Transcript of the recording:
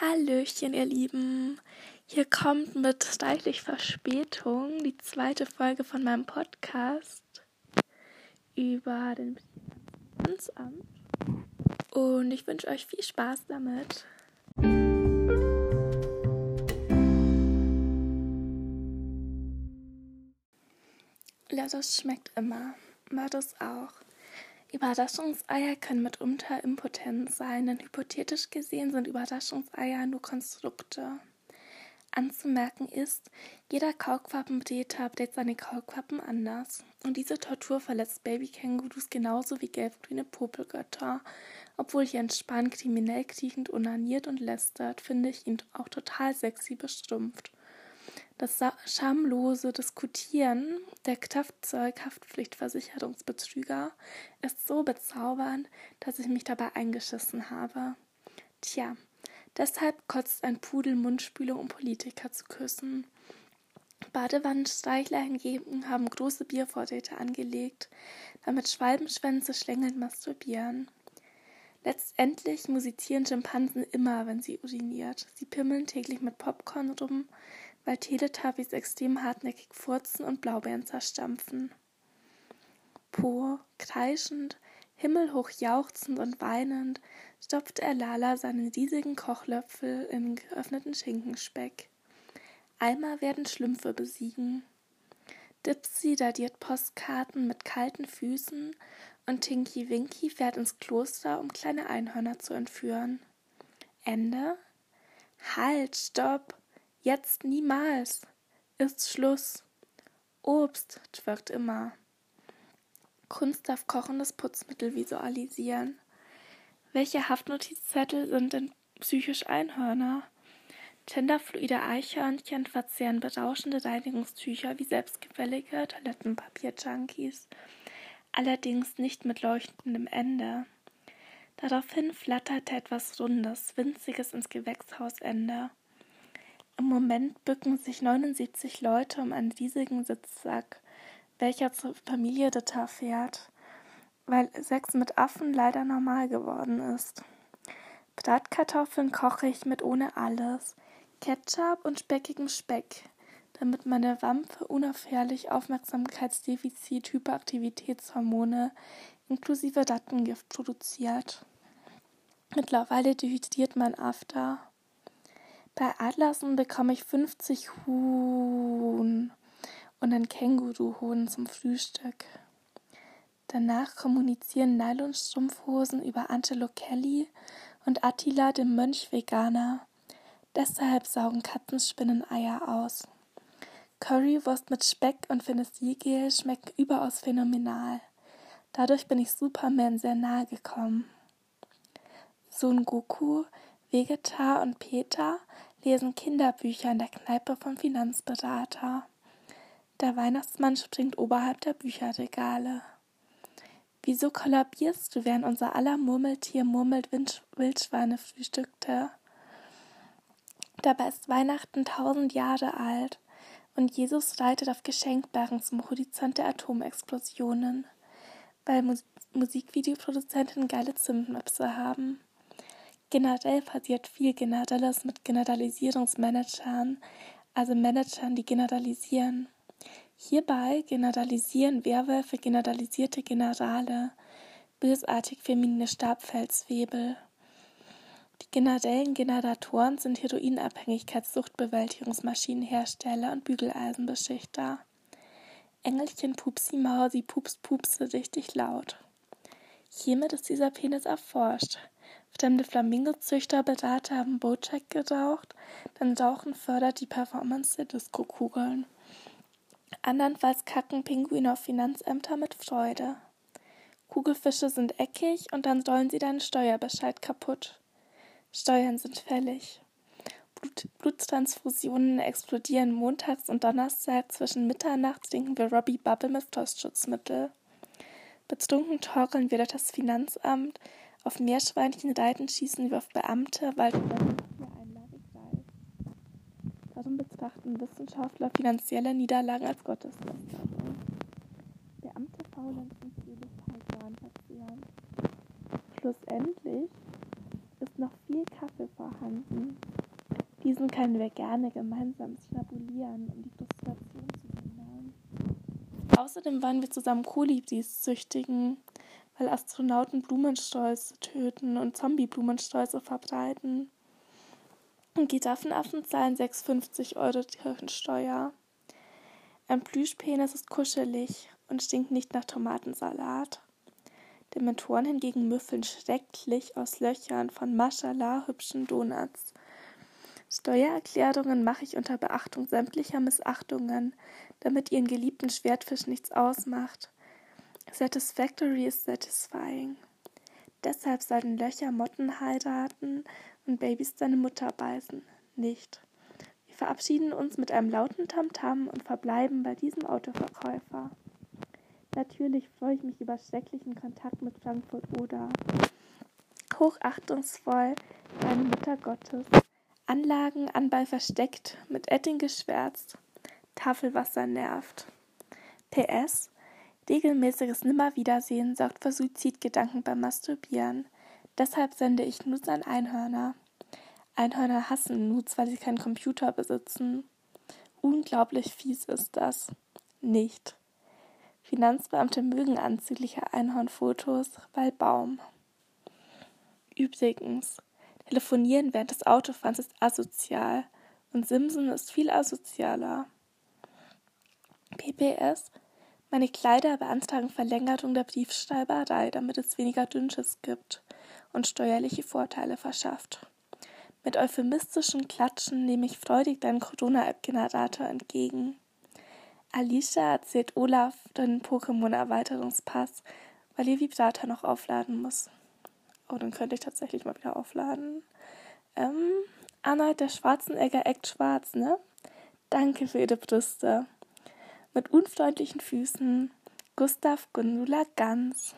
Hallöchen, ihr Lieben. Hier kommt mit reichlich Verspätung die zweite Folge von meinem Podcast über den Finanzamt. Und ich wünsche euch viel Spaß damit. Das schmeckt immer. Das auch. Überraschungseier können mitunter impotent sein, denn hypothetisch gesehen sind Überraschungseier nur Konstrukte. Anzumerken ist, jeder Kaulquappentäter updatet seine Kaulquappen anders. Und diese Tortur verletzt Babykängurus genauso wie gelbgrüne Popelgötter. Obwohl hier entspannt, kriminell kriechend unaniert und lästert, finde ich ihn auch total sexy bestumpft. Das schamlose Diskutieren der Kraftzeug-Haftpflichtversicherungsbetrüger ist so bezaubernd, dass ich mich dabei eingeschissen habe. Tja, deshalb kotzt ein Pudel Mundspülung, um Politiker zu küssen. Badewannenstreichler hingegen haben große Biervorräte angelegt, damit Schwalbenschwänze schlängelnd masturbieren. Letztendlich musizieren Schimpansen immer, wenn sie uriniert. Sie pimmeln täglich mit Popcorn rum, weil Teletubbies extrem hartnäckig furzen und Blaubeeren zerstampfen. Po, kreischend, himmelhoch jauchzend und weinend, stopft er Lala seinen riesigen Kochlöffel in geöffneten Schinkenspeck. Eimer werden Schlümpfe besiegen. Dipsy dadiert Postkarten mit kalten Füßen und Tinky Winky fährt ins Kloster, um kleine Einhörner zu entführen. Ende? Halt, stopp! Jetzt niemals. Ist Schluss. Obst twirkt immer. Kunst darf kochendes Putzmittel visualisieren. Welche Haftnotizzettel sind denn psychisch Einhörner? Genderfluide Eichhörnchen verzehren berauschende Reinigungstücher wie selbstgefällige Toilettenpapier-Junkies. Allerdings nicht mit leuchtendem Ende. Daraufhin flatterte etwas Rundes, Winziges ins Gewächshausende. Im Moment bücken sich 79 Leute um einen riesigen Sitzsack, welcher zur Familie Ritter fährt, weil Sex mit Affen leider normal geworden ist. Bratkartoffeln koche ich mit ohne alles, Ketchup und speckigem Speck, damit meine Wampe unaufhörlich Aufmerksamkeitsdefizit Hyperaktivitätshormone inklusive Rattengift produziert. Mittlerweile dehydriert mein After. Bei Adlersen bekomme ich 50 Huhn und ein Känguruhuhn zum Frühstück. Danach kommunizieren Nylonstrumpfhosen über Angelo Kelly und Attila, dem Mönch-Veganer. Deshalb saugen Katzenspinnen Eier aus. Currywurst mit Speck und Phenolgel schmecken überaus phänomenal. Dadurch bin ich Superman sehr nahe gekommen. Son Goku, Vegeta und Peter lesen Kinderbücher in der Kneipe vom Finanzberater. Der Weihnachtsmann springt oberhalb der Bücherregale. Wieso kollabierst du, während unser aller Murmeltier murmelt Wildschweine frühstückte? Dabei ist Weihnachten tausend Jahre alt und Jesus reitet auf Geschenkbergen zum Horizont der Atomexplosionen, weil Mus Musikvideoproduzenten geile Zündmöpse haben. Generell passiert viel Generelles mit Generalisierungsmanagern, also Managern, die generalisieren. Hierbei generalisieren Werwölfe generalisierte Generale, bösartig feminine Stabfelswebel. Die generellen Generatoren sind Heroinabhängigkeitssuchtbewältigungsmaschinenhersteller und Bügeleisenbeschichter. Engelchen Pupsi Mausi Pups Pupse richtig laut. Hiermit ist dieser Penis erforscht. Fremde Flamingozüchter Berater haben Bojack geraucht, denn Rauchen fördert die Performance der Disco-Kugeln. Andernfalls kacken Pinguine auf Finanzämter mit Freude. Kugelfische sind eckig und dann rollen sie deinen Steuerbescheid kaputt. Steuern sind fällig. Blut Bluttransfusionen explodieren montags und Donnerstag zwischen Mitternacht trinken wir Robbie Bubble mit Frostschutzmittel. Betrunken torkeln wir durch das Finanzamt, auf Meerschweinchen reiten schießen wir auf Beamte, weil Einlage greift. Darum betrachten Wissenschaftler finanzielle Niederlagen als Gotteslästerung. Beamte faulenzen Zügigkeit Wahn verzehren. Schlussendlich ist noch viel Kaffee vorhanden. Diesen können wir gerne gemeinsam schnabulieren, um die Frustration zu lindern. Außerdem wollen wir zusammen Kolibris züchtigen, weil Astronauten Blumenstolze töten und Zombie-Blumenstolze verbreiten. Und Giraffenaffen zahlen 6,50 Euro Kirchensteuer. Ein Plüschpenis ist kuschelig und stinkt nicht nach Tomatensalat. Dementoren hingegen müffeln schrecklich aus Löchern von Maschallah hübschen Donuts. Steuererklärungen mache ich unter Beachtung sämtlicher Missachtungen, damit ihren geliebten Schwertfisch nichts ausmacht. Satisfactory is satisfying. Deshalb sollten Löcher Motten heiraten und Babys deine Mutter beißen. Nicht. Wir verabschieden uns mit einem lauten Tamtam -Tam und verbleiben bei diesem Autoverkäufer. Natürlich freue ich mich über schrecklichen Kontakt mit Frankfurt oder hochachtungsvoll deine Mutter Gottes. Anlagen, Anball versteckt, mit Etting geschwärzt. Tafelwasser nervt. PS. Regelmäßiges Nimmerwiedersehen sorgt für Suizidgedanken beim Masturbieren. Deshalb sende ich Nudes an Einhörner. Einhörner hassen Nudes, weil sie keinen Computer besitzen. Unglaublich fies ist das. Nicht. Finanzbeamte mögen anzügliche Einhornfotos, weil Baum. Übrigens, Telefonieren während des Autofahrens ist asozial und Simsen ist viel asozialer. PPS Meine Kleider beantragen Verlängerung der Briefschreiberei, damit es weniger Dünnschiss gibt und steuerliche Vorteile verschafft. Mit euphemistischen Klatschen nehme ich freudig deinen Corona-App-Generator entgegen. Alicia erzählt Olaf den Pokémon-Erweiterungspass, weil ihr Vibrator noch aufladen muss. Oh, dann könnte ich tatsächlich mal wieder aufladen. Ähm, Arnold der Schwarzenegger Act schwarz, ne? Danke für Ihre Brüste. Mit unfreundlichen Füßen. Gustav Gundula Ganz.